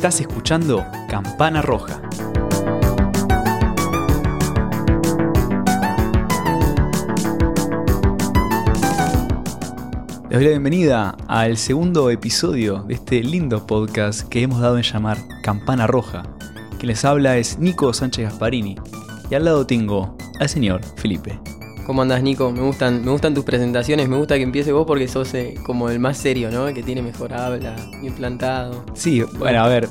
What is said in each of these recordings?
Estás escuchando Campana Roja. Les doy la bienvenida al segundo episodio de este lindo podcast que hemos dado en llamar Campana Roja. Quien les habla es Nico Sánchez Gasparini y al lado tengo al señor Felipe. ¿Cómo andas, Nico? Me gustan, me gustan tus presentaciones, me gusta que empiece vos porque sos eh, como el más serio, ¿no? El que tiene mejor habla, bien plantado. Sí, bueno, a ver,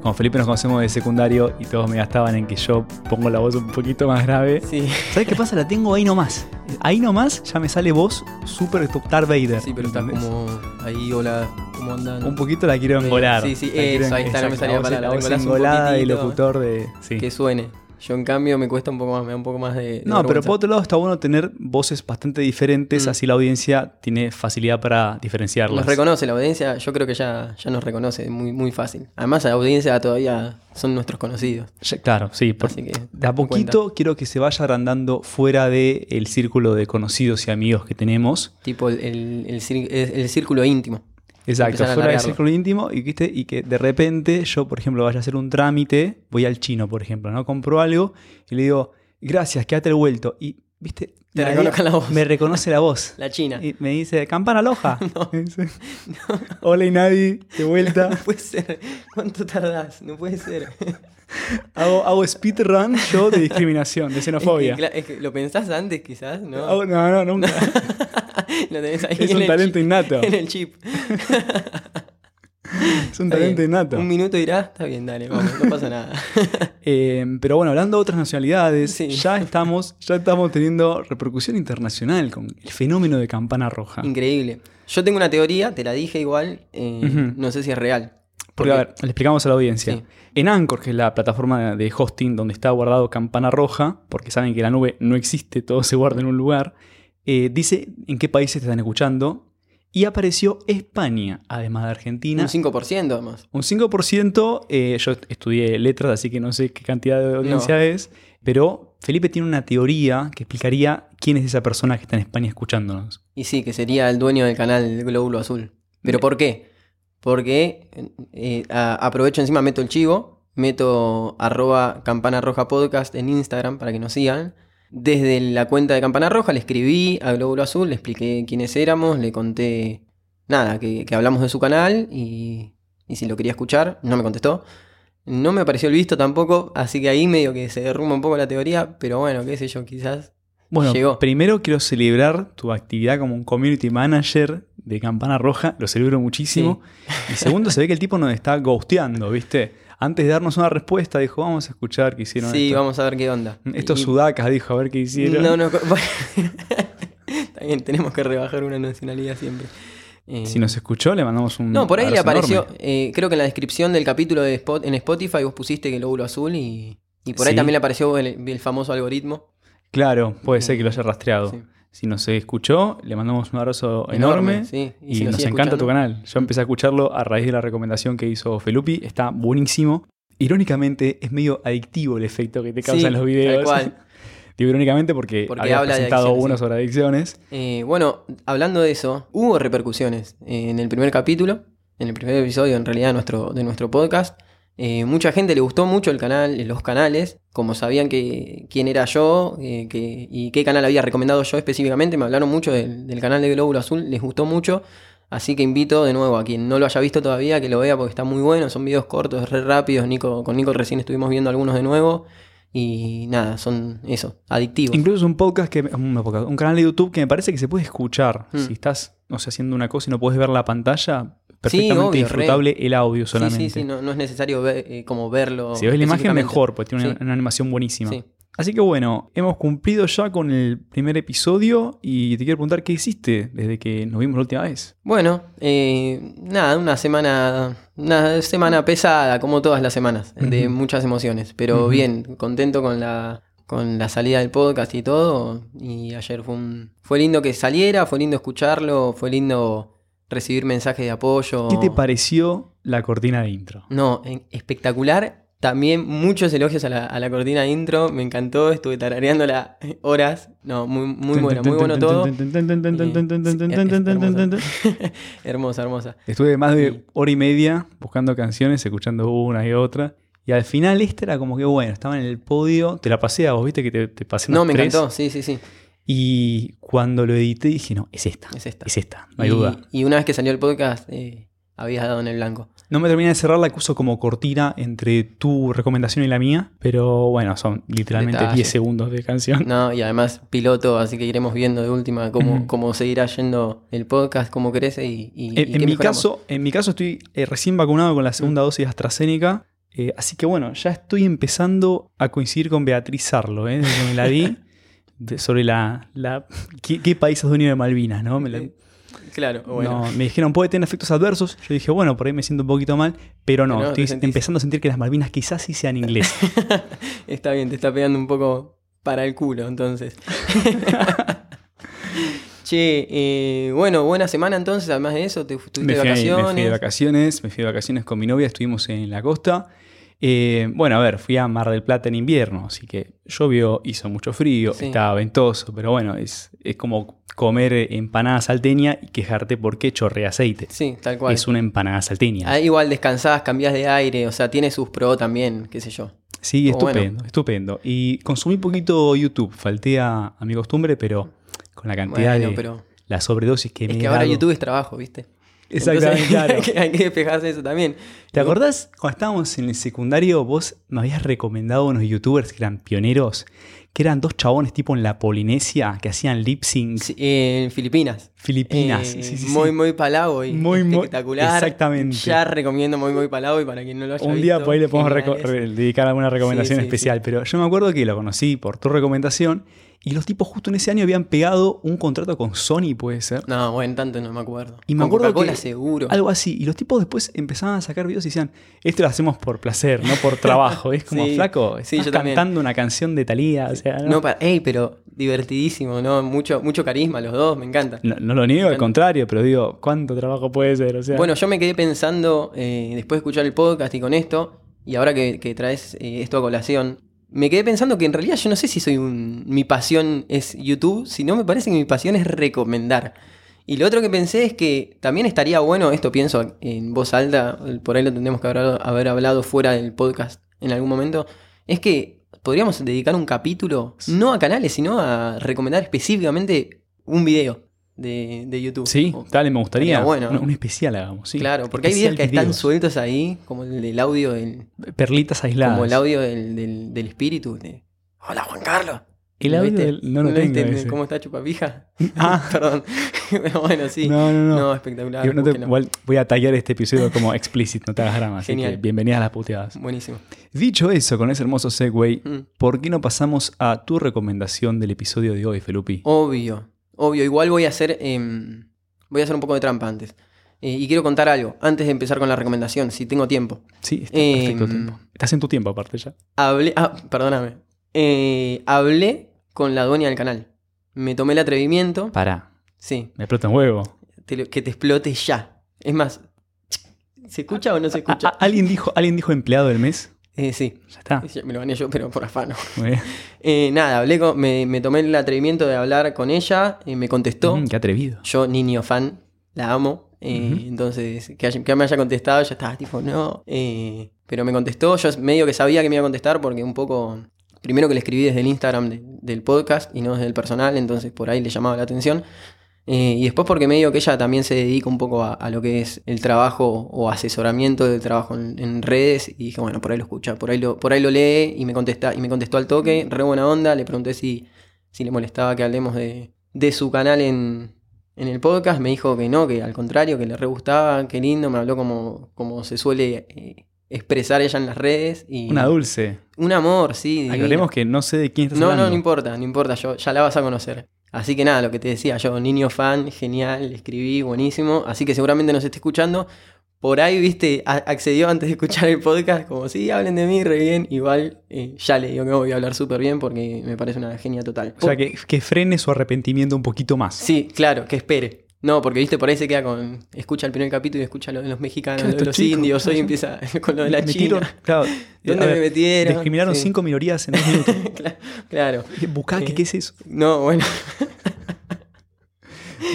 con Felipe nos conocemos de secundario y todos me gastaban en que yo pongo la voz un poquito más grave. Sí, ¿Sabes qué pasa? La tengo ahí nomás. Ahí nomás ya me sale voz súper Darth Vader. sí, pero estás ¿entendés? como ahí, hola, ¿cómo andan? Un poquito la quiero engolar. sí, sí, La quiero eso, ahí está, no me salía la palabra, La voz engolada y locutor de. Sí. Que suene. Yo en cambio me cuesta un poco más, me da un poco más de. de No, pero por otro lado está bueno tener voces bastante diferentes, Mm. así la audiencia tiene facilidad para diferenciarlas. Nos reconoce la audiencia, yo creo que ya, ya nos reconoce, muy, muy fácil. Además, la audiencia todavía son nuestros conocidos. Ya, Claro, sí. por- Así que. de a poquito quiero que se vaya agrandando fuera del círculo de conocidos y amigos que tenemos. Tipo el, el, el círculo íntimo. Exacto, fuera del círculo íntimo y, ¿viste? y que de repente yo, por ejemplo, vaya a hacer un trámite, voy al chino, por ejemplo, ¿no? Compro algo y le digo, gracias, quédate el vuelto. Y, ¿viste? Te Nadie reconozca la voz. Me reconoce la voz. La China. Y me dice, campana loja. Me dice, Hola y nadie, de vuelta. No puede ser. ¿Cuánto tardás? No puede ser. hago, hago speedrun yo de discriminación, de xenofobia. Es que, cla- es que lo pensás antes, quizás, ¿no? No, no, nunca. lo tenés ahí Es en un talento chip- innato. En el chip. Es un talento innato. Un minuto irá, está bien, dale, vamos, no pasa nada. Eh, pero bueno, hablando de otras nacionalidades, Sí. ya estamos, ya estamos teniendo repercusión internacional con el fenómeno de campana roja. Increíble. Yo tengo una teoría, te la dije igual, eh, no sé si es real. Porque, a ver, le explicamos a la audiencia. Sí. En Anchor, que es la plataforma de hosting donde está guardado Campana Roja, porque saben que la nube no existe, todo se guarda en un lugar, eh, dice en qué países te están escuchando. Y apareció España, además de Argentina. Un 5% además. Un 5%, eh, yo estudié letras, así que no sé qué cantidad de audiencia es, pero Felipe tiene una teoría que explicaría quién es esa persona que está en España escuchándonos. Y sí, que sería el dueño del canal Glóbulo Azul. ¿Pero por qué? Porque eh, a- aprovecho encima, meto el chivo, meto arroba campana roja podcast en Instagram para que nos sigan. Desde la cuenta de Campana Roja le escribí a Glóbulo Azul, le expliqué quiénes éramos, le conté nada, que, que hablamos de su canal y, y si lo quería escuchar, no me contestó. No me apareció el visto tampoco, así que ahí medio que se derrumba un poco la teoría, pero bueno, qué sé yo, quizás Bueno, Llegó. primero quiero celebrar tu actividad como un community manager de Campana Roja, lo celebro muchísimo. Y segundo, se ve que el tipo nos está ghosteando, ¿viste? Antes de darnos una respuesta, dijo, vamos a escuchar qué hicieron. Sí, vamos a ver qué onda. estos Y- sudacas, dijo, a ver qué hicieron. No, no. bien, tenemos que rebajar una nacionalidad siempre. Eh, Si nos escuchó, le mandamos un. no, por ahí le apareció. eh, creo que en la descripción del capítulo de Spot, en Spotify vos pusiste que el lóbulo azul y, y por ahí Sí. también le apareció el, el famoso algoritmo. Claro, puede ser que lo haya rastreado. Sí. Si nos escuchó, le mandamos un abrazo enorme. sí. Y, si nos encanta tu canal. Yo empecé a escucharlo a raíz de la recomendación que hizo Felupi. Está buenísimo. Irónicamente, es medio adictivo el efecto que te Sí, causan los videos. tal cual. Digo irónicamente porque, Porque había habla presentado uno sí. sobre adicciones. Eh, bueno, hablando de eso, hubo repercusiones eh, en el primer capítulo, en el primer episodio en realidad de nuestro, de nuestro podcast. Eh, mucha gente le gustó mucho el canal, los canales, como sabían que quién era yo eh, que- y qué canal había recomendado yo específicamente, me hablaron mucho del, del canal de Glóbulo Azul, les gustó mucho. Así que invito de nuevo a quien no lo haya visto todavía que lo vea porque está muy bueno, son videos cortos, re rápidos. Nico, con Nico recién estuvimos viendo algunos de nuevo. Y nada, son eso, adictivos. Incluso es un podcast que. Un canal de YouTube que me parece que se puede escuchar. Mm. Si estás, no sé, haciendo una cosa y no puedes ver la pantalla, perfectamente obvio, re. disfrutable el audio solamente. sí, sí, no, no es necesario ver, eh, como verlo. Si ves la imagen, mejor, porque tiene una, animación buenísima. Sí. Así que bueno, hemos cumplido ya con el primer episodio y te quiero preguntar qué hiciste desde que nos vimos la última vez. Bueno, eh, nada, una semana, una semana pesada, como todas las semanas, de Ujú. muchas emociones, pero bien, contento con la, con la salida del podcast y todo. Y ayer fue un, fue lindo que saliera, fue lindo escucharlo, fue lindo recibir mensajes de apoyo. ¿Qué te pareció la cortina de intro? No, espectacular. También muchos elogios a la, a la cortina intro, me encantó, estuve tarareándola horas. No, muy, muy bueno, muy bueno todo. hermosa, hermosa. Estuve más de hora y media buscando canciones, escuchando una y otra. Y al final esta era como que bueno, estaba en el podio, te la pasé a vos, viste que te, te pasé unas No, me tres. encantó, sí, sí, sí. Y cuando lo edité dije, no, es esta. Es esta. Es esta, no hay y, duda. y una vez que salió el podcast, eh, habías dado en el blanco. No me terminé de cerrar la que uso como cortina entre tu recomendación y la mía, pero bueno, son literalmente Detalle. 10 segundos de canción. No, y además piloto, así que iremos viendo de última cómo, cómo seguirá yendo el podcast, cómo crece y, y- y En, qué en mi mejoramos. caso, en mi caso estoy eh, recién vacunado con la segunda dosis de AstraZeneca, eh, así que bueno, ya estoy empezando a coincidir con Beatriz Sarlo, ¿eh? desde que me la di, de- sobre la, la ¿qué, qué país es dueño de Malvinas, ¿no? Me, la- Claro, bueno. no, me dijeron, puede tener efectos adversos. Yo dije, bueno, por ahí me siento un poquito mal, pero no, Pero estoy sentís- empezando a sentir que las Malvinas quizás sí sean inglesas. Está bien, te está pegando un poco para el culo, entonces. che, eh, bueno, buena semana entonces, además de eso, te estuviste me, fui, me vacaciones. fui de vacaciones, me fui de vacaciones con mi novia, estuvimos en la costa. Eh, bueno, a ver, fui a Mar del Plata en invierno, así que llovió, hizo mucho frío, Sí. estaba ventoso, pero bueno, es, es como comer empanada salteña y quejarte porque chorrea aceite. Sí, tal cual. Es una empanada salteña. Ahí igual descansás, cambiás de aire, o sea, tiene sus pros también, qué sé yo. Sí, bueno. estupendo, estupendo. Y consumí poquito YouTube, falté a, a mi costumbre, pero con la cantidad Bueno, de pero la sobredosis que es me que he ahora dado. YouTube es trabajo, ¿viste? Exactamente, Entonces, claro. hay, que, hay que despejarse de eso también. ¿Te acordás cuando estábamos en el secundario? Vos me habías recomendado unos youtubers que eran pioneros, que eran dos chabones tipo en la Polinesia que hacían lip sync. Sí, en Filipinas. Filipinas. Eh, sí, sí, muy, muy palavo y Muy, muy- espectacular. exactamente. Ya recomiendo muy, muy palavo y para quien no lo haya Un día visto, por ahí le podemos dedicar alguna recomendación especial, pero yo me acuerdo que lo conocí por tu recomendación y los tipos justo en ese año habían pegado un contrato con Sony, puede ser. No, bueno, tanto no me acuerdo. Y me Con acuerdo que seguro. algo así. Y los tipos después empezaban a sacar videos y decían, esto lo hacemos por placer, no por trabajo. Es como, Sí, flaco, sí, yo también. cantando una canción de Talía. O sea, no, No, pa- ey, pero divertidísimo, ¿no? Mucho, mucho carisma los dos, me encanta. no- no lo niego, al contrario, pero digo, ¿cuánto trabajo puede ser? O sea, Bueno, yo me quedé pensando, eh, después de escuchar el podcast y con esto, y ahora que, que traes eh, esto a colación, me quedé pensando que en realidad yo no sé si soy un. Mi pasión es YouTube, sino me parece que mi pasión es recomendar. Y lo otro que pensé es que también estaría bueno, esto pienso en voz alta, por ahí lo tendremos que haber, haber hablado fuera del podcast en algún momento, es que podríamos dedicar un capítulo, no a canales, sino a recomendar específicamente un video de, de YouTube. sí, O- dale, me gustaría. bueno, un, ¿no? un especial hagamos, sí. Claro, porque hay videos que están sueltos ahí, como el audio del, Perlitas aisladas. como el audio del, del, del espíritu. de, Hola Juan Carlos. El ¿Lo audio viste? del- no lo ¿Lo tengo viste? ¿Cómo está Chupapija? Ah. Perdón. Pero bueno, sí. No, no, no. No, espectacular. Yo no te- búsquenlo. igual voy a tallar este episodio como explícito, no te hagas drama. Así Genial. que bienvenidas a las puteadas. Buenísimo. Dicho eso, con ese hermoso segue, Mm. ¿por qué no pasamos a tu recomendación del episodio de hoy, Felupi? Obvio. Obvio. Igual voy a hacer. em, voy a hacer un poco de trampa antes. Eh, y quiero contar algo, antes de empezar con la recomendación, si tengo tiempo. Sí, está Em, perfecto tiempo. Estás en tu tiempo aparte ya. Hablé. Ah, perdóname. Eh, hablé con la dueña del canal. Me tomé el atrevimiento. Pará, Sí. me explota un huevo. te lo- que te explote ya. Es más, ¿se escucha o no se A- escucha? a- ¿alguien, dijo, ¿Alguien dijo empleado del mes? Eh, sí, Ya está. me lo gané yo, pero por afano. Muy bien. Eh, nada, hablé con, me, me tomé el atrevimiento de hablar con ella, eh, me contestó. Mm, qué atrevido. Yo, niño fan, la amo. eh. Entonces, que, haya- que me haya contestado, yo estaba tipo, no. pero me contestó, yo medio que sabía que me iba a contestar porque un poco. Primero que le escribí desde el Instagram de- del podcast y no desde el personal, entonces por ahí le llamaba la atención. Eh, y después porque medio que ella también se dedica un poco a, a lo que es el trabajo o asesoramiento del trabajo en, en redes. Y dije, bueno, por ahí lo escucha, por ahí lo, por ahí lo lee y me contesta, y me contestó al toque, re buena onda, le pregunté si, si le molestaba que hablemos de, de su canal en, en el podcast. Me dijo que no, que al contrario, que le re gustaba, que lindo, me habló como, como se suele eh, expresar ella en las redes. Y Una dulce. un amor, sí. Aclaremos que no sé de quién estás No, hablando. no, no importa, no importa, yo ya la vas a conocer. Así que nada, lo que te decía yo, niño fan, genial, le escribí, buenísimo. Así que seguramente nos esté escuchando. Por ahí, viste, accedió antes de escuchar el podcast, como sí, hablen de mí, re bien. Igual eh, ya le digo que voy a hablar súper bien porque me parece una genia total. O sea, que, que frene su arrepentimiento un poquito más. Sí, claro, que espere. No, porque viste, por ahí se queda con. Escucha el primer capítulo y escucha lo de los mexicanos, lo de los chicos, indios. Hoy empieza con lo de la Metieron- China. claro, ¿Dónde a me ver, metieron? Discriminaron Sí. cinco minorías en dos minutos. Claro. Bucaque, Eh. ¿qué es eso? No, bueno.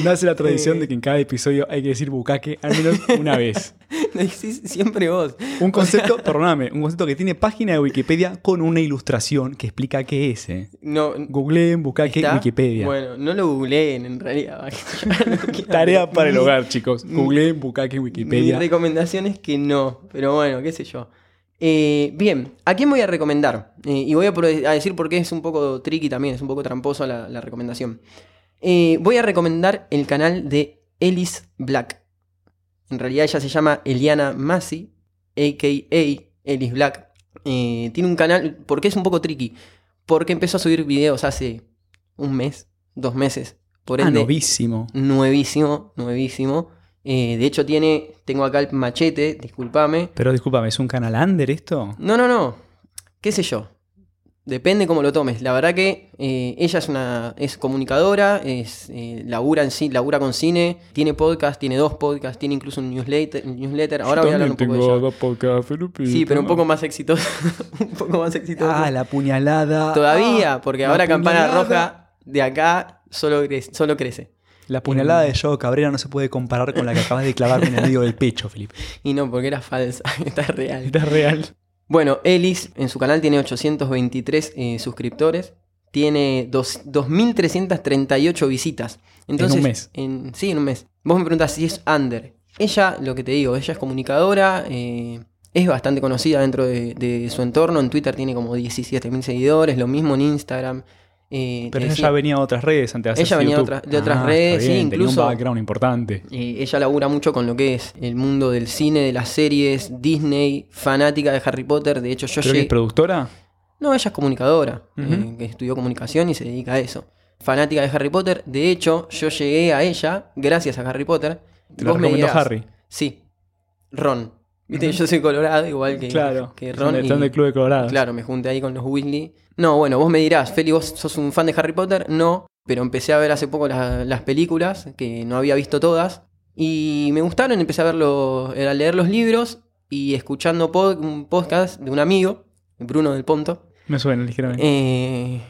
Nace la tradición Eh. de que en cada episodio hay que decir bucaque al menos una vez. lo decís siempre vos. Un concepto, perdóname, un concepto que tiene página de Wikipedia con una ilustración que explica qué es. eh. No. Googleen bucaque ¿está? Wikipedia. Bueno, no lo googleen en realidad. Tarea para el Mi- hogar, chicos. Googleen bucaque Mi Wikipedia. recomendación es que no, pero bueno, qué sé yo. Eh, bien, ¿a quién voy a recomendar? Eh, y voy a, decir por qué es un poco tricky también, es un poco tramposo la, la recomendación. Eh, voy a recomendar el canal de Ellis Black. En realidad ella se llama Eliana Massey, a.k.a. Ellis Black. Eh, tiene un canal, ¿por qué es un poco tricky? Porque empezó a subir videos hace un mes, dos meses. Por Ah, novísimo. nuevísimo, nuevísimo. Eh, de hecho, tiene. Tengo acá el machete, discúlpame. Pero discúlpame, ¿es un canal under esto? No, no, no. ¿Qué sé yo? Depende cómo lo tomes. La verdad que eh, ella es una. es comunicadora, es. eh, labura en sí, labura con cine, tiene podcast, tiene dos podcasts, tiene incluso un newsletter. un newsletter. Ahora voy a hablar un poco de ella. dos podcasts, Felipito. Sí, pero un poco más exitoso. un poco más exitoso. Ah, la puñalada. Todavía, Ah, porque ahora Campana. Roja de acá solo crece. Solo crece. La puñalada de Joe Cabrera no se puede comparar con la que acabas de clavarme en el medio del pecho, Felipe. Y no, porque era falsa. Esta es real. Esta es real. Bueno, Ellis en su canal tiene 823 eh, suscriptores. Tiene dos- 2.338 visitas. Entonces, un mes. en- sí, en un mes. Vos me preguntás si es under. Ella, lo que te digo, ella es comunicadora. eh, es bastante conocida dentro de, de su entorno. En Twitter tiene como 17.000 seguidores. Lo mismo en Instagram. Eh, Pero ella venía de otras redes antes de hacerse Ella venía de YouTube. otras- de otras Ah, redes, está sí, bien, tenía incluso- un background importante. Eh, ella labura mucho con lo que es el mundo del cine, de las series, Disney, fanática de Harry Potter. De hecho, yo Creo que llegué... es productora. No, ella es comunicadora, eh, que estudió comunicación y se dedica a eso. Fanática de Harry Potter. De hecho, yo llegué a ella gracias a Harry Potter. Te lo recomendó dirás, Harry. Sí. Ron. Viste, yo soy colorado, igual que, Claro. que Están, Ron. y- están del Club de Colorado. Claro, me junté ahí con los Weasley. No, bueno, vos me dirás, Feli, ¿vos sos un fan de Harry Potter? No, pero empecé a ver hace poco la- las películas, que no había visto todas, y me gustaron, empecé a, verlo, a leer los libros y escuchando pod- un podcast de un amigo, Bruno del Ponto. Me suena ligeramente. Eh,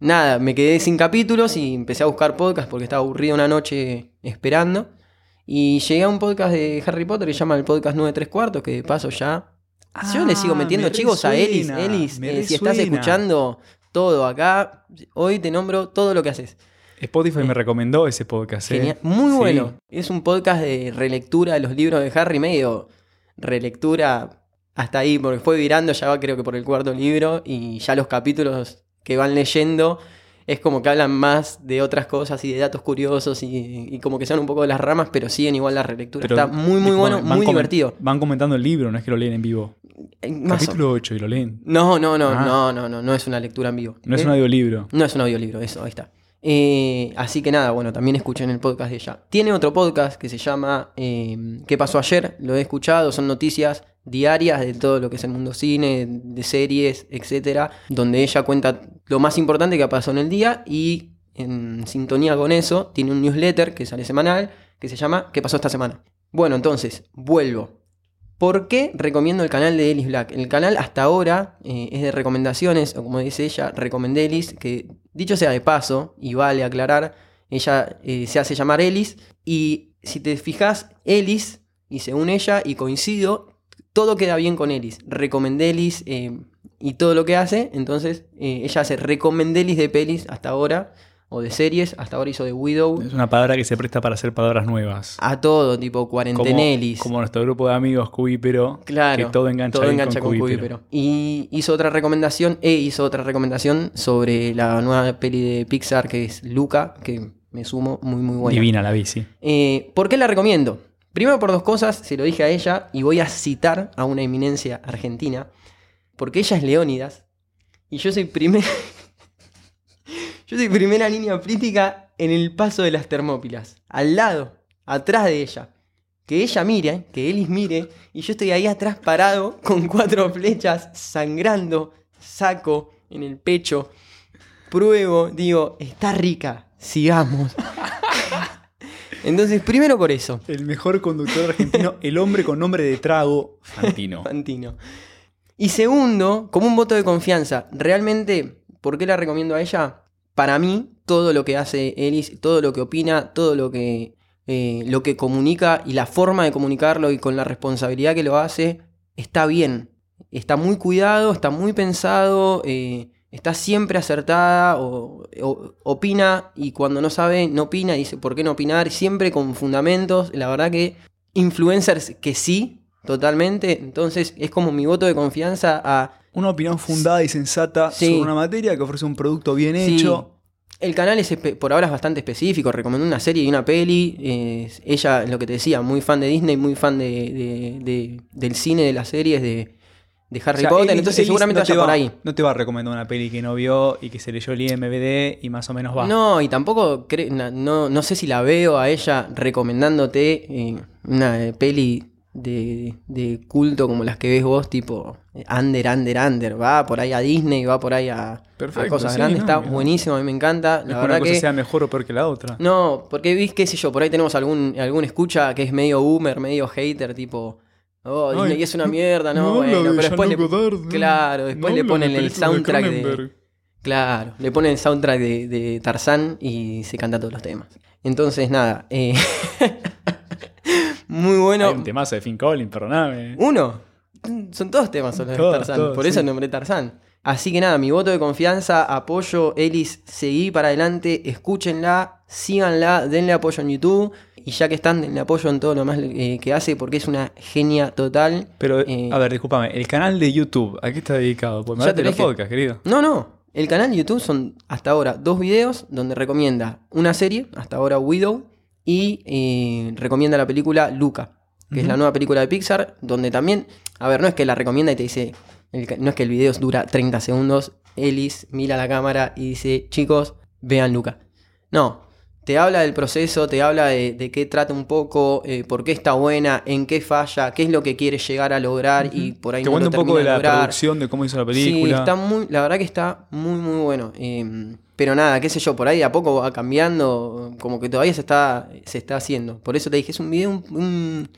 nada, me quedé sin capítulos y empecé a buscar podcast porque estaba aburrido una noche esperando. Y llegué a un podcast de Harry Potter que se llama el podcast 9 3 cuartos, que de paso ya yo le sigo Ah, metiendo me chivos a Elis. Elis, eh, si estás escuchando todo acá, hoy te nombro todo lo que haces. Spotify Eh, me recomendó ese podcast. eh. Genial. Muy Sí. bueno. Es un podcast de relectura de los libros de Harry, medio relectura hasta ahí, porque fue virando, ya va creo que por el cuarto libro, y ya los capítulos que van leyendo es como que hablan más de otras cosas y de datos curiosos y, y como que son un poco de las ramas, pero siguen igual la relectura. Pero, Está muy, muy bueno, muy divertido. Van comentando el libro, no es que lo leen en vivo. Eh, más o- Capítulo 8 y lo leen. No, no, no, Ah. no, no, no, no es una lectura en vivo. No es Eh, un audiolibro. No es un audiolibro, eso, ahí está. Eh, así que nada, bueno, también escuchen el podcast de ella. Tiene otro podcast que se llama eh, ¿Qué pasó ayer? Lo he escuchado, son noticias diarias de todo lo que es el mundo cine, de series, etcétera, donde ella cuenta lo más importante que pasó en el día y en sintonía con eso tiene un newsletter que sale semanal que se llama ¿Qué pasó esta semana? Bueno, entonces, vuelvo. ¿Por qué recomiendo el canal de Ellis Black? El canal hasta ahora eh, es de recomendaciones, o como dice ella, recomendé Ellis, que dicho sea de paso, y vale aclarar, ella eh, se hace llamar Ellis, y si te fijas, Ellis, y según ella, y coincido, todo queda bien con Ellis. Recomendé Ellis eh, y todo lo que hace, entonces eh, ella hace recomendelis de pelis hasta ahora, o de series, hasta ahora hizo de Widow, Es una palabra que se presta para hacer palabras nuevas. a todo, tipo Como, cuarentenelis. como nuestro grupo de amigos Cubípero. Claro. Que todo engancha, todo engancha con, con. Cubípero. Y hizo otra recomendación, e hizo otra recomendación sobre la nueva peli de Pixar que es Luca, que me sumo muy muy buena. Divina la bici. Eh, ¿Por qué la recomiendo? Primero por dos cosas, se lo dije a ella y voy a citar a una eminencia argentina, porque ella es Leónidas y yo soy primera yo soy primera línea política en el paso de las Termópilas, al lado, atrás de ella. Que ella mire, que Elis mire, y yo estoy ahí atrás parado con cuatro flechas, sangrando, saco en el pecho. Pruebo, digo, está rica, sigamos. Entonces, primero por eso. El mejor conductor argentino, el hombre con nombre de trago, Fantino. Fantino. Y segundo, como un voto de confianza, realmente, ¿por qué la recomiendo a ella? Para mí, todo lo que hace Elis, todo lo que opina, todo lo que, eh, lo que comunica y la forma de comunicarlo y con la responsabilidad que lo hace, está bien. Está muy cuidado, está muy pensado, eh, está siempre acertada, o, o- opina y cuando no sabe, no opina, dice por qué no opinar, siempre con fundamentos. La verdad que influencers que sí, totalmente. Entonces es como mi voto de confianza a Una opinión fundada y sensata Sí. sobre una materia que ofrece un producto bien Sí. hecho. El canal es por ahora es bastante específico, recomendó una serie y una peli. eh, ella, lo que te decía, muy fan de Disney, muy fan de, de- de- del cine, de las series, de, de Harry O sea, Potter. Entonces seguramente no vaya por ahí. No te va a recomendar una peli que no vio y que se leyó el IMBD y más o menos va. No, y tampoco no, no sé si la veo a ella recomendándote eh, una eh, peli de, de culto como las que ves vos, tipo eh, Under, Under, Under. Va por ahí a Disney, va por ahí a, cosas sí, grandes. no, Está buenísimo, a mí me encanta. No La que verdad una cosa que. sea mejor o peor que la otra. No, porque vis, qué sé yo, por ahí tenemos algún, algún escucha que es medio boomer, medio hater, tipo, oh, Ay, Disney es una mierda, ¿no? no bueno, de pero después le, claro, después No le ponen de el de soundtrack de, claro, le ponen el soundtrack de, de Tarzán y se canta todos los temas. Entonces, nada, eh, muy bueno. Hay un temazo de Finn Collins, perdóname. Uno. Son todos temas sobre Todos, Tarzán. todos, por eso sí. nombré Tarzán. Así que nada, mi voto de confianza, apoyo, Elis, seguí para adelante, escúchenla, síganla, denle apoyo en YouTube. Y ya que están, denle apoyo en todo lo más eh, que hace, porque es una genia total. Pero, Eh, a ver, discúlpame, el canal de YouTube, ¿a qué está dedicado? Pues me Ya te los dije. podcasts, querido. No, no. El canal de YouTube son hasta ahora dos videos donde recomienda una serie, hasta ahora Widow, y eh, recomienda la película Luca, que es la nueva película de Pixar, donde también, a ver, no es que la recomienda y te dice, el no es que el video dura 30 segundos, Ellis mira la cámara y dice, chicos, vean Luca. No, te habla del proceso, te habla de, de qué trata un poco, eh, por qué está buena, en qué falla, qué es lo que quiere llegar a lograr y por ahí Te no cuento lo un poco de la lograr. producción, de cómo hizo la Sí, película. está muy, la verdad que está muy, muy bueno. Eh, pero nada, qué sé yo, por ahí de a poco va cambiando, como que todavía se está, se está haciendo. Por eso te dije, es un video, un- un-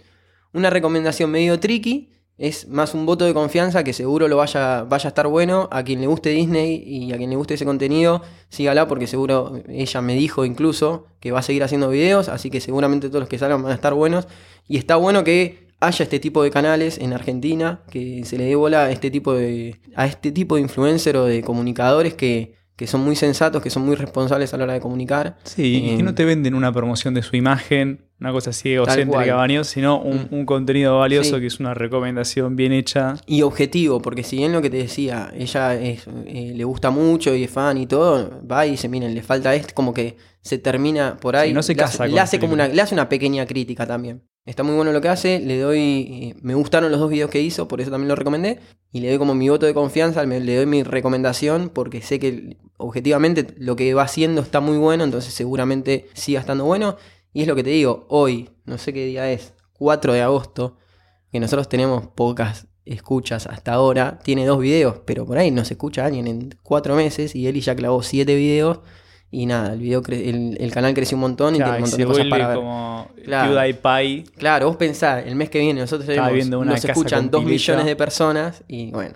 una recomendación medio tricky. Es más un voto de confianza que seguro lo vaya, vaya a estar bueno. A quien le guste Disney y a quien le guste ese contenido, sígala porque seguro ella me dijo incluso que va a seguir haciendo videos. Así que seguramente todos los que salgan van a estar buenos. Y está bueno que haya este tipo de canales en Argentina, que se le dé bola a este tipo de, a este tipo de influencer o de comunicadores que, que son muy sensatos, que son muy responsables a la hora de comunicar. Sí, y que no te venden una promoción de su imagen, una cosa así egocéntrica, cual. baño, sino un, Mm. un contenido valioso Sí. que es una recomendación bien hecha. Y objetivo, porque si bien lo que te decía, ella es, eh, le gusta mucho y es fan y todo, va y dice, miren, le falta esto, como que se termina por ahí. Sí, no se le hace- casa le hace como una, le hace una pequeña crítica también. Está muy bueno lo que hace, le doy, eh, me gustaron los dos videos que hizo, por eso también lo recomendé, y le doy como mi voto de confianza, le doy mi recomendación, porque sé que objetivamente lo que va haciendo está muy bueno, entonces seguramente siga estando bueno. Y es lo que te digo, hoy, no sé qué día es, 4 de agosto, que nosotros tenemos pocas escuchas hasta ahora, tiene dos videos, pero por ahí no se escucha a alguien en cuatro meses y Eli ya clavó siete videos y nada, el, video cre- el, el canal creció un montón y Claro, tiene un y montón de cosas para ver. como Claro. PewDiePie. Claro, vos pensás, el mes que viene nosotros tenemos, viendo una nos escuchan dos millones de personas y bueno,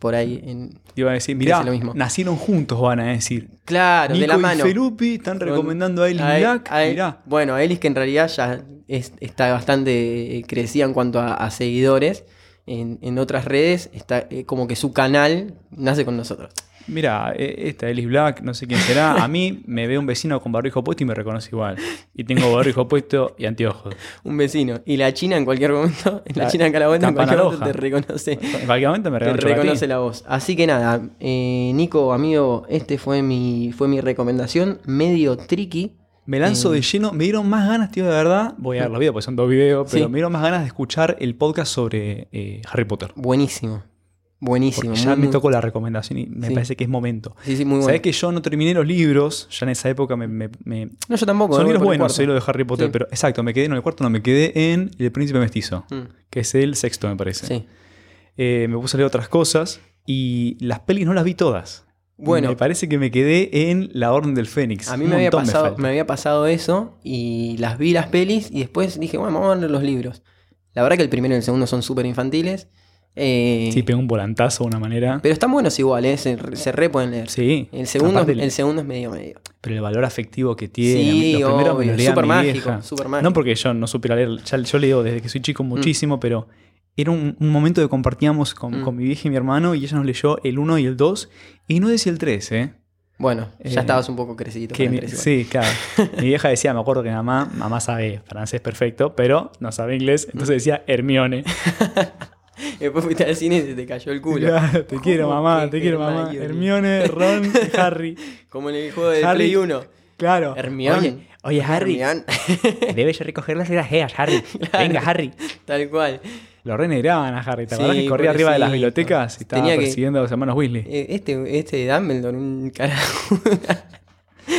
por ahí en... Iban a decir, mirá, lo mismo. nacieron juntos, van a decir. Claro, Nico de la y mano. Felupi están recomendando a Black. a- mirá. Bueno, a Elis que en realidad ya es- está bastante eh, crecida en cuanto a, a seguidores en, en otras redes, está eh, como que su canal nace con nosotros. Mira, esta Ellis Black, no sé quién será. A mí me ve un vecino con barbijo puesto y me reconoce igual. Y tengo barbijo puesto y anteojos. Un vecino. Y la China en cualquier momento, la, La China en Calabuena en campana cualquier momento te reconoce. En cualquier momento me Te reconoce. ti. reconoce la voz. Así que nada, eh, Nico, amigo, este fue mi, fue mi recomendación. Medio tricky. Me lanzo Eh, de lleno, me dieron más ganas, tío, de verdad. Voy a ver los videos, porque son dos videos, pero Sí. me dieron más ganas de escuchar el podcast sobre eh, Harry Potter. Buenísimo. Buenísimo. Porque ya muy, me muy- tocó la recomendación y me Sí. parece que es momento. Sí, sí, muy bueno. Sabés que yo no terminé los libros, ya en esa época me. me- me- No, yo tampoco. son libros buenos, sé lo de Harry Potter, pero exacto, me quedé, no, en el cuarto no, me quedé en El Príncipe Mestizo, Mm, que es el sexto, me parece. sí. Eh, me puse a leer otras cosas y las pelis no las vi todas. Bueno, Me parece que me quedé en La Orden del Fénix. a mí me había, pasado, falta. me había pasado eso y las vi las pelis y después dije, bueno, vamos a leer los libros. La verdad que el primero y el segundo son súper infantiles. Eh, Sí, pegó un volantazo de una manera. pero están buenos igual, eh, se, se re pueden leer. Sí. El segundo, Aparte, el segundo es medio medio. Pero el valor afectivo que tiene. Sí, los primeros me obvio, leía súper mi mágico. Mm. No porque yo no supiera leer, ya, yo leo desde que soy chico muchísimo, pero era un, un momento que compartíamos con, Mm. con mi vieja y mi hermano y ella nos leyó el 1 y el 2 y no decía el 3, ¿eh? Bueno, ya Eh, estabas un poco crecido. Que mi- sí, claro. mi vieja decía, me acuerdo que mamá, mamá sabe francés perfecto, pero no sabe inglés, entonces decía Hermione. Después fuiste al cine y se te cayó el culo. Claro, te quiero ¿Cómo mamá, te quiero mamá. Hermione? Ron, y Harry. Como en el juego de Harry. Play 1. Claro. Hermione. Oye, oye, Harry, Hermione. debes recoger las grajeas, Harry. Venga, Harry. Tal cual. Lo renegraban a Harry. ¿Te Sí, acuerdas que corría arriba de las bibliotecas y estaba Tenía que- persiguiendo a los hermanos Weasley? Eh, Este, este Dumbledore, un carajo.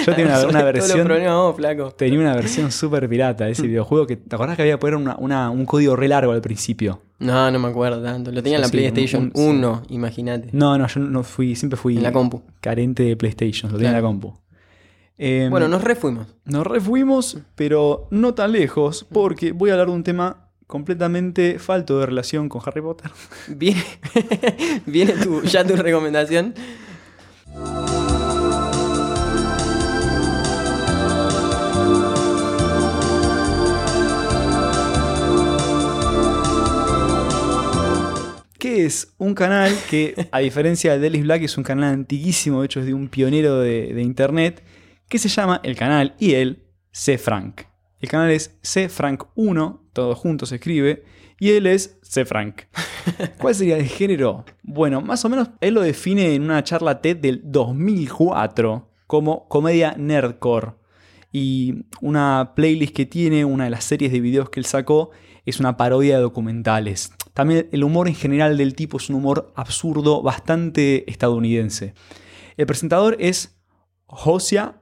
Yo tenía una, versión. vos, flaco. Tenía una versión súper pirata de ese videojuego que te acordás que había que poner una- una- un código re largo al principio. No, no me acuerdo tanto. Lo tenía en la sí, PlayStation un- sí. 1, imagínate. No, no, yo no fui, siempre fui En la compu. carente de PlayStation, lo tenía en la compu. Eh, Bueno, nos refuimos. Nos refuimos, pero no tan lejos, porque voy a hablar de un tema completamente falto de relación con Harry Potter. Viene, viene tu, ya tu recomendación. Es un canal que, a diferencia de Delis Black, es un canal antiguísimo, de hecho es de un pionero de, de internet, que se llama el canal y él C. Frank. El canal es C. Frank 1, todo junto se escribe, y él es C. Frank. ¿Cuál sería el género? Bueno, más o menos él lo define en una charla TED del 2004 como comedia nerdcore. Y una playlist que tiene, una de las series de videos que él sacó, es una parodia de documentales. También el humor en general del tipo es un humor absurdo, bastante estadounidense. El presentador es Josia,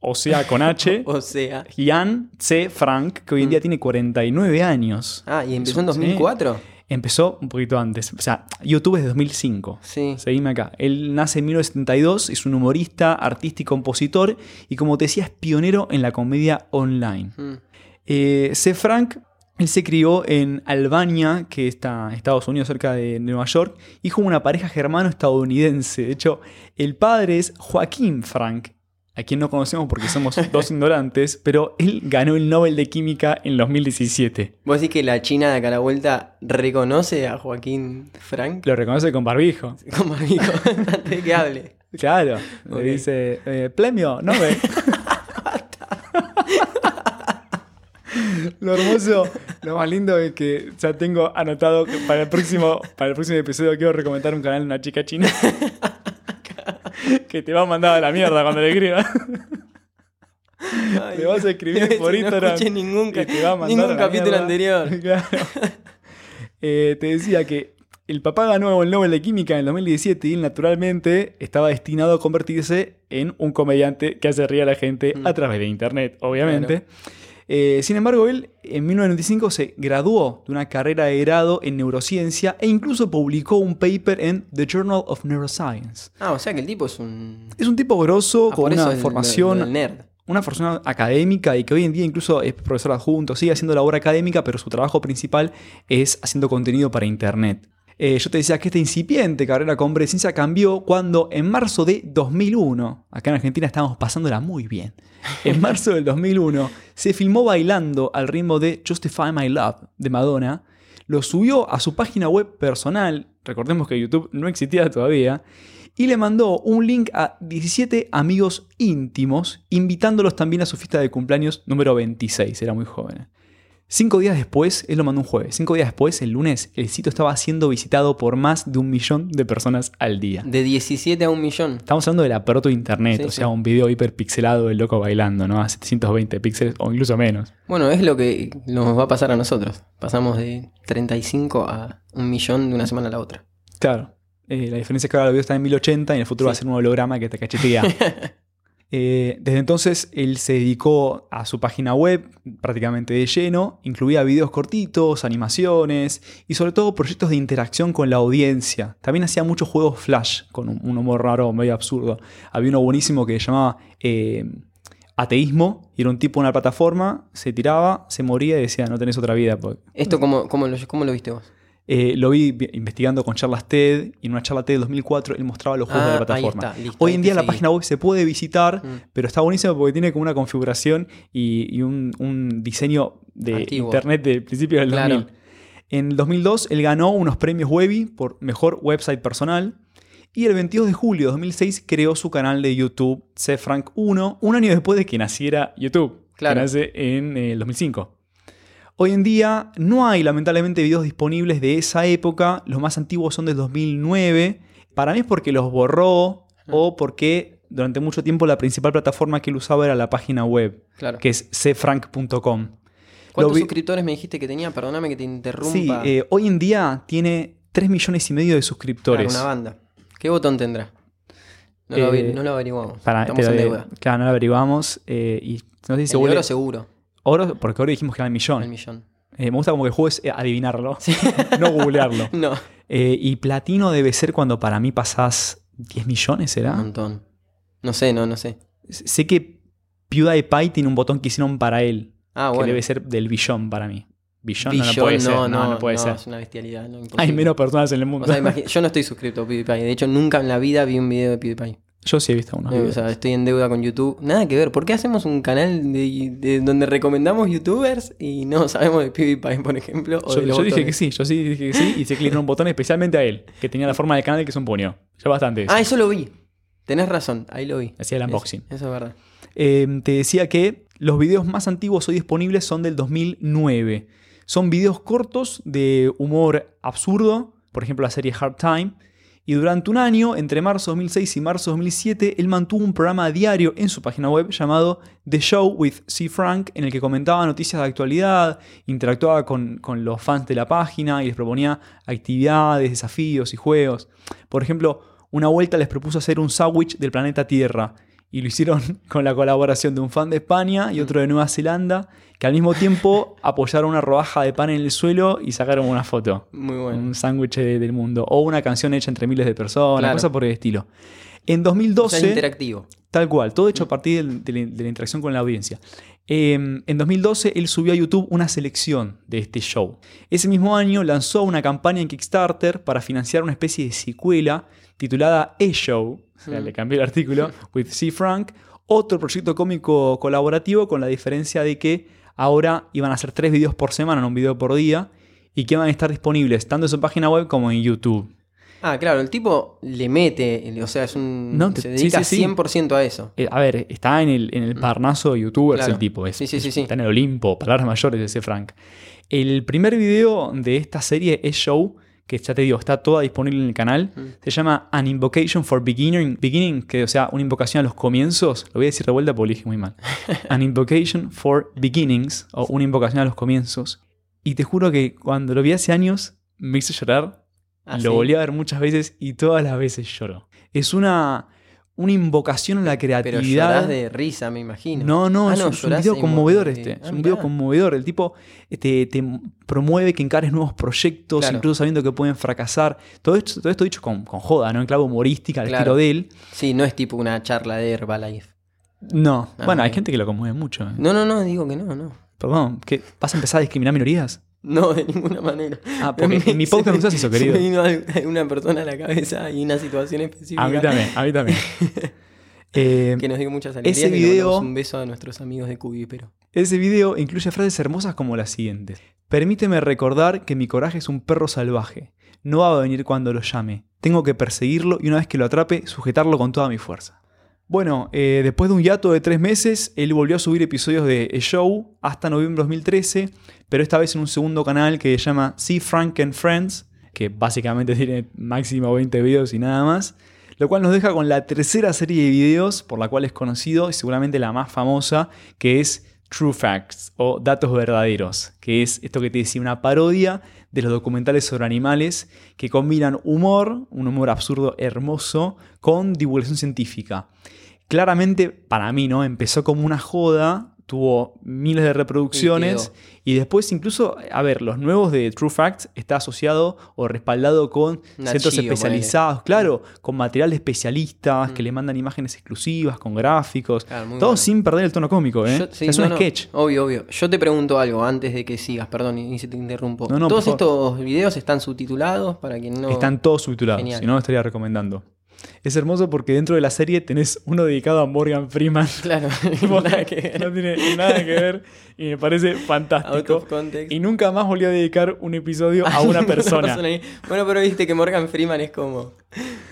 o sea con H, O sea. Ian C. Frank, que hoy en día tiene 49 años. Ah, ¿y empezó en Sí. 2004? Empezó un poquito antes. O sea, YouTube es de 2005. Sí. Seguime acá. Él nace en 1972, es un humorista, artista y compositor, y como te decía, es pionero en la comedia online. Mm. Eh, C. Frank, él se crió en Albania, que está en Estados Unidos, cerca de Nueva York, hijo de una pareja germano-estadounidense. De hecho, el padre es Joaquín Frank, a quien no conocemos porque somos dos ignorantes, pero él ganó el Nobel de Química en 2017. ¿Vos decís que la China de acá a la vuelta reconoce a Joaquín Frank? Lo reconoce con barbijo. Como amigo, antes de que hable. Claro, Ok. le dice, eh, premio, Nobel. Lo hermoso, lo más lindo es que ya tengo anotado que para el próximo, para el próximo episodio quiero recomendar un canal de una chica china que te va a mandar a la mierda cuando le escribas. Le vas a escribir si por no Instagram ningún, y te va a mandar ningún a la capítulo mierda. anterior. Claro. Eh, te decía que el papá ganó el Nobel de Química en el 2017 y él naturalmente estaba destinado a convertirse en un comediante que hace reír a la gente Mm. a través de internet, obviamente. Eh, sin embargo, él en 1995 se graduó de una carrera de grado en neurociencia e incluso publicó un paper en The Journal of Neuroscience. Ah, o sea que el tipo es un. Es un tipo grosso, Ah, con una el- formación el nerd. una formación académica y que hoy en día incluso es profesor adjunto, sigue haciendo labor académica, pero su trabajo principal es haciendo contenido para Internet. Eh, yo te decía que esta incipiente carrera con ciencia cambió cuando en marzo de 2001, acá en Argentina estábamos pasándola muy bien, en marzo del 2001 se filmó bailando al ritmo de Justify My Love de Madonna, lo subió a su página web personal, recordemos que YouTube no existía todavía, y le mandó un link a 17 amigos íntimos, invitándolos también a su fiesta de cumpleaños número 26, era muy joven. Cinco días después, él lo mandó un jueves, cinco días después, el lunes, el sitio estaba siendo visitado por más de un millón de personas al día. De 17 a un millón. Estamos hablando de la proto internet, Sí, o sea, sí. un video hiperpixelado del loco bailando, ¿no? A 720 píxeles o incluso menos. Bueno, es lo que nos va a pasar a nosotros. Pasamos de 35 a un millón de una semana a la otra. Claro. eh, la diferencia es que ahora el video está en 1080 y en el futuro Sí. va a ser un holograma que te cachetea. Eh, desde entonces él se dedicó a su página web prácticamente de lleno, incluía videos cortitos, animaciones y sobre todo proyectos de interacción con la audiencia. También hacía muchos juegos flash con un, humor raro, medio absurdo. Había uno buenísimo que se llamaba eh, Ateísmo, y era un tipo en una plataforma, se tiraba, se moría y decía, no tenés otra vida. porque-". ¿Esto cómo, cómo lo viste vos? Eh, lo vi investigando con charlas TED y en una charla TED de 2004 él mostraba los juegos de Ah, la ahí plataforma. está, listo, Hoy en día la página web se puede visitar, Mm. pero está buenísimo porque tiene como una configuración y, y un, un diseño de Antiguo. internet del principio del Claro. 2000. En el 2002 él ganó unos premios Webby por mejor website personal y el 22 de julio de 2006 creó su canal de YouTube CFrank1, un año después de que naciera YouTube, Claro. que nace en eh, el 2005. Hoy en día no hay lamentablemente videos disponibles de esa época, los más antiguos son del 2009. Para mí es porque los borró o porque durante mucho tiempo la principal plataforma que él usaba era la página web, Claro. que es cfrank.com. ¿Cuántos vi- suscriptores me dijiste que tenía? Perdóname que te interrumpa. Sí, eh, hoy en día tiene 3 millones y medio de Claro, suscriptores. una banda. ¿Qué botón tendrá? No, lo, Eh, averi- no lo averiguamos. Para, Estamos en deuda. Claro, no lo averiguamos. eh, y no sé si se vuelve seguro, oro, porque ahora dijimos que era el millón. el millón. Eh, me gusta como que el juego es eh, adivinarlo, no googlearlo. No, Eh, y platino debe ser cuando para mí pasás 10 millones, un ¿será? montón. No sé, no, no sé. Sé que PewDiePie tiene un botón que hicieron para él, Ah, que bueno. debe ser del billón para mí. Billón, no, no Billón, puede ser. No, no, puede no, ser. Es una bestialidad. No, Hay menos personas en el mundo. O sea, imagi- yo no estoy suscrito a PewDiePie. De hecho, nunca en la vida vi un video de PewDiePie. Yo sí he visto unos Eh, videos. o sea, estoy en deuda con YouTube. Nada que ver. ¿Por qué hacemos un canal de, de- donde recomendamos youtubers y no sabemos de PewDiePie, por ejemplo? o yo de los yo dije que sí, yo sí dije que sí y se clic en un botón especialmente a él, que tenía la forma del canal que es un puño. Ya bastante eso. Ah, eso lo vi. Tenés razón, ahí lo vi. Hacía el Eso- unboxing. Eso, es verdad. Eh, te decía que los videos más antiguos hoy disponibles son del 2009. Son videos cortos de humor absurdo, por ejemplo la serie Hard Time. Y durante un año, entre marzo 2006 y marzo 2007, él mantuvo un programa diario en su página web llamado The Show with C. Frank, en el que comentaba noticias de actualidad, interactuaba con, con los fans de la página y les proponía actividades, desafíos y juegos. Por ejemplo, una vuelta les propuso hacer un sándwich del planeta Tierra y lo hicieron con la colaboración de un fan de España y otro de Nueva Zelanda, que al mismo tiempo apoyaron una rodaja de pan en el suelo y sacaron una foto. Muy bueno. Un sándwich de- del mundo. O una canción hecha entre miles de personas, Claro. cosas por el estilo. En O 2012, sea, es interactivo. tal cual, todo hecho a partir de, de la interacción con la audiencia. Eh, en 2012, él subió a YouTube una selección de este show. Ese mismo año lanzó una campaña en Kickstarter para financiar una especie de secuela titulada E-Show, o sea, Mm. le cambié el artículo, with C. Frank, otro proyecto cómico colaborativo con la diferencia de que ahora iban a hacer tres videos por semana, no un video por día, y que van a estar disponibles tanto en su página web como en YouTube. Ah, claro, el tipo le mete, o sea, es un. No, te- se dedica sí, sí. 100% a eso. Eh, a ver, está en el, en el parnaso de youtubers Claro. el tipo. Es, Sí, sí, sí, es- sí. Está en el Olimpo, palabras mayores de ese Frank. El primer video de esta serie es Show, que ya te digo, está toda disponible en el canal. Mm. Se llama An Invocation for Beginning, beginning, que o sea, una invocación a los comienzos. Lo voy a decir de vuelta porque lo dije muy mal. An Invocation for Beginnings, o una invocación a los comienzos. Y te juro que cuando lo vi hace años, me hizo llorar. Ah, lo sí. volví a ver muchas veces y todas las veces lloro. Es una, una invocación a la Pero creatividad. llorás de risa, me imagino. No, no, Ah, es, no, un- es un video de conmovedor este. Es ah, un video conmovedor. El tipo te, te promueve que encares nuevos proyectos, Claro. incluso sabiendo que pueden fracasar. Todo esto, todo esto dicho con, con joda, ¿no? En clave humorística, al Claro. estilo de él. Sí, no es tipo una charla de Herbalife. No. Ah, bueno, hay gente que lo conmueve mucho. eh. No, no, no, digo que no, no. Perdón, ¿qué? ¿vas a empezar a discriminar minorías? No, de ninguna manera. Ah, porque en mi podcast no se hace eso, Se querido. me vino al- una persona a la cabeza y una situación específica. A mí también, a mí también. Eh, Que nos dio muchas alegrías. Ese y video- Un beso a nuestros amigos de Cubi, pero. Ese video incluye frases hermosas como las siguientes. Permíteme recordar que mi coraje es un perro salvaje. No va a venir cuando lo llame. Tengo que perseguirlo y una vez que lo atrape, sujetarlo con toda mi fuerza. Bueno, eh, después de un hiato de tres meses, él volvió a subir episodios de A Show hasta noviembre de 2013, pero esta vez en un segundo canal que se llama See Frank and Friends, que básicamente tiene máximo 20 videos y nada más, lo cual nos deja con la tercera serie de videos por la cual es conocido y seguramente la más famosa, que es True Facts o Datos Verdaderos, que es esto que te decía, una parodia de los documentales sobre animales que combinan humor, un humor absurdo hermoso, con divulgación científica. claramente, para mí, ¿no? Empezó como una joda, tuvo miles de reproducciones y, después incluso, a ver, los nuevos de True Facts está asociado o respaldado con centros especializados, claro, con material de especialistas que mm. le mandan imágenes exclusivas, con gráficos, todo sin perder el tono cómico, ¿eh? es un sketch. obvio, obvio. Yo te pregunto algo antes de que sigas, perdón, y se te interrumpo. ¿Todos estos videos están subtitulados para quien no...? Están todos subtitulados, si no, estaría recomendando. Es hermoso porque dentro de la serie tenés uno dedicado a Morgan Freeman. Claro, nada que no tiene nada que ver y me parece fantástico. Y nunca más volví a dedicar un episodio a una persona. bueno, pero viste que Morgan Freeman es como.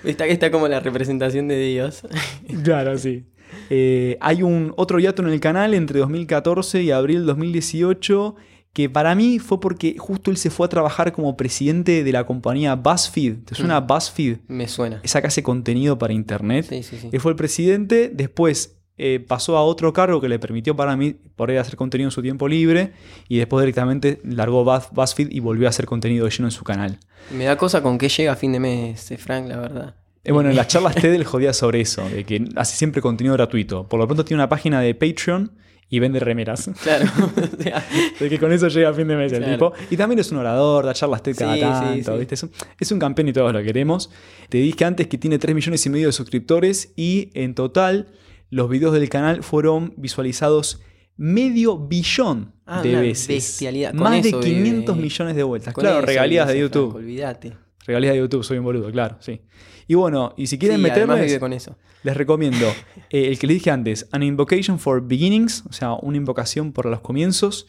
Está, está como la representación de Dios. claro, sí. Eh, hay un otro hiato en el canal entre 2014 y abril 2018 que para mí fue porque justo él se fue a trabajar como presidente de la compañía BuzzFeed. ¿Te suena mm. BuzzFeed? Me suena. Esa que hace contenido para internet. Sí, sí, sí. Él fue el presidente, después eh, pasó a otro cargo que le permitió para mí poder hacer contenido en su tiempo libre y después directamente largó BuzzFeed y volvió a hacer contenido lleno en su canal. Me da cosa con qué llega a fin de mes, eh, Frank, la verdad. Eh, bueno, en las charlas TED él jodía sobre eso, de que hace siempre contenido gratuito. Por lo pronto tiene una página de Patreon y vende remeras. Claro. de que con eso llega a fin de mes el tipo. Y también es un orador, da charlas TED cada tanto, ¿viste? Es un, campeón y todos lo queremos. Te dije antes que tiene 3 millones y medio de suscriptores y en total los videos del canal fueron visualizados medio billón ah, de veces. Bestialidad. Más de 500 millones de vueltas. Claro, regalías de YouTube. olvídate. Regalías de YouTube, soy un boludo, claro, sí. Y bueno, y si quieren meterles, con eso. les recomiendo eh, el que les dije antes, An Invocation for Beginnings, o sea, una invocación por los comienzos.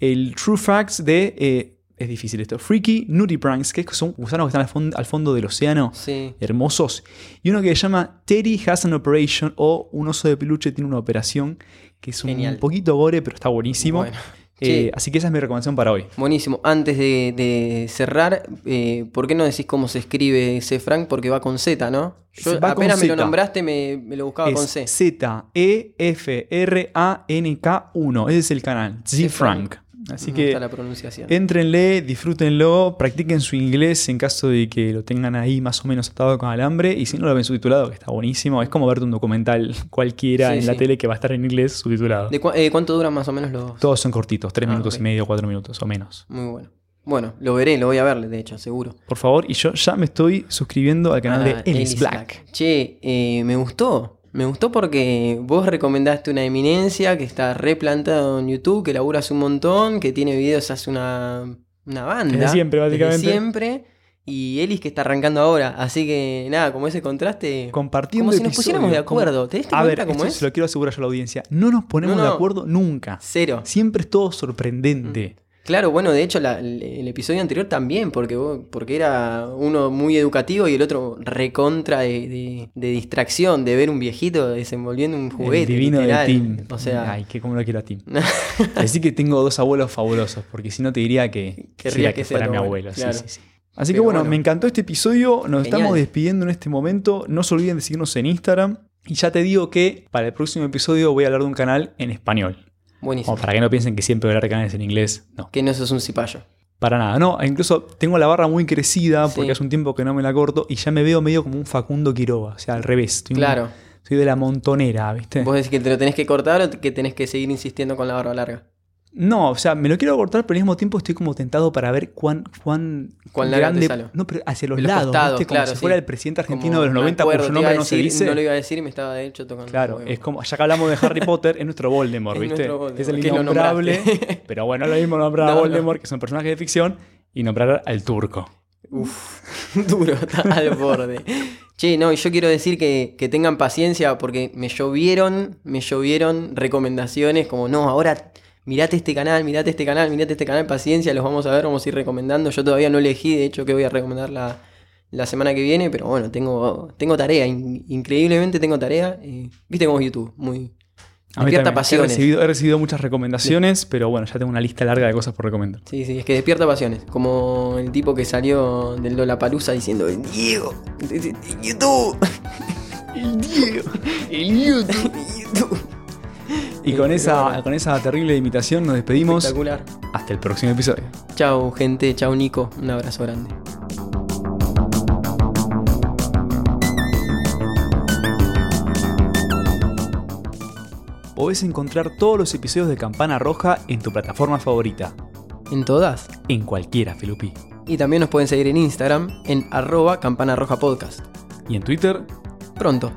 El True Facts de, eh, es difícil esto, Freaky Nutty Pranks, que son gusanos que están al, fondo del océano, sí. hermosos. Y uno que se llama Teddy Has an Operation, o un oso de peluche tiene una operación, que es un, poquito gore, pero está buenísimo. Eh, así que esa es mi recomendación para hoy. Buenísimo. Antes de, cerrar, eh, ¿por qué no decís cómo se escribe ese Frank? Porque va con Z, ¿no? Yo apenas me lo nombraste, me, lo buscaba con C. Z-E-F-R-A-N-K-1. Ese es el canal. Z Frank. Así que la pronunciación. entrenle, disfrútenlo, practiquen su inglés en caso de que lo tengan ahí más o menos atado con alambre. Y si no lo ven subtitulado, que está buenísimo, es como verte un documental cualquiera en la tele que va a estar en inglés subtitulado. ¿De eh, ¿Cuánto duran más o menos los.? Todos son cortitos, tres ah, minutos y medio, cuatro minutos o menos. Muy bueno. Bueno, lo veré, lo voy a ver, de hecho, seguro. Por favor, y yo ya me estoy suscribiendo al canal de ah, Ellis Black. Che, eh, me gustó. Me gustó porque vos recomendaste una eminencia que está replantado en YouTube, que laburas un montón, que tiene videos hace una, una banda. De siempre, básicamente. siempre. Y Elis que está arrancando ahora. Así que nada, como ese contraste. Compartiendo. Como si nos pusiéramos de acuerdo. ¿Te a ver, cómo es? Se lo quiero asegurar yo a la audiencia. No nos ponemos de acuerdo nunca. Cero. Siempre es todo sorprendente. Mm. Claro, bueno, de hecho el, episodio anterior también, porque, porque era uno muy educativo y el otro recontra de, distracción, de ver un viejito desenvolviendo un juguete. El divino de Tim. O sea... Ay, qué como lo quiero a Tim. Así que tengo dos abuelos fabulosos, porque si no te diría que, Querría que, fuera mi abuelo. Sí, sí, sí. Así que bueno, me encantó este episodio, nos estamos despidiendo en este momento, no se olviden de seguirnos en Instagram y ya te digo que para el próximo episodio voy a hablar de un canal en español. Buenísimo. para que no piensen que siempre hablar canales en inglés. No. Que no sos un cipallo. Para nada, no. Incluso tengo la barra muy crecida porque hace un tiempo que no me la corto y ya me veo medio como un Facundo Quiroga. O sea, al revés. claro. soy de la montonera, ¿viste? ¿Vos decís que te lo tenés que cortar o que tenés que seguir insistiendo con la barba larga? No, o sea, me lo quiero cortar, pero al mismo tiempo estoy como tentado para ver cuán, cuán, ¿Cuán grande. No, pero hacia los, lados, ¿viste? Como si fuera el presidente argentino de los 90, por su nombre no se dice. No lo iba a decir y me estaba de hecho tocando. Claro, es como, ya que hablamos de Harry Potter, es nuestro Voldemort, ¿viste? Es, el innombrable. pero bueno, lo mismo nombrar a Voldemort, que son personajes de ficción, y nombrar al turco. Uf, duro, está al borde. Che, no, y yo quiero decir que, que, tengan paciencia porque me llovieron, me llovieron recomendaciones como, no, ahora mirate este canal, mirate este canal, mirate este canal, paciencia, los vamos a ver, vamos a ir recomendando. Yo todavía no elegí, de hecho, que voy a recomendar la, semana que viene, pero bueno, tengo, tengo tarea, increíblemente tengo tarea. Viste cómo es YouTube, muy... despierta pasiones. He recibido, muchas recomendaciones, pero bueno, ya tengo una lista larga de cosas por recomendar. Sí, sí, es que despierta pasiones. Como el tipo que salió del Lollapalooza diciendo, Diego, YouTube. El Diego, el YouTube. El YouTube. Y con esa, con esa terrible imitación nos despedimos. Espectacular. Hasta el próximo episodio. Chao, gente. Chao, Nico. Un abrazo grande. podés encontrar todos los episodios de Campana Roja en tu plataforma favorita. ¿En todas? En cualquiera, Felupi. Y también nos pueden seguir en Instagram en arroba campana roja podcast. ¿Y en Twitter? Pronto.